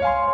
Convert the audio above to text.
you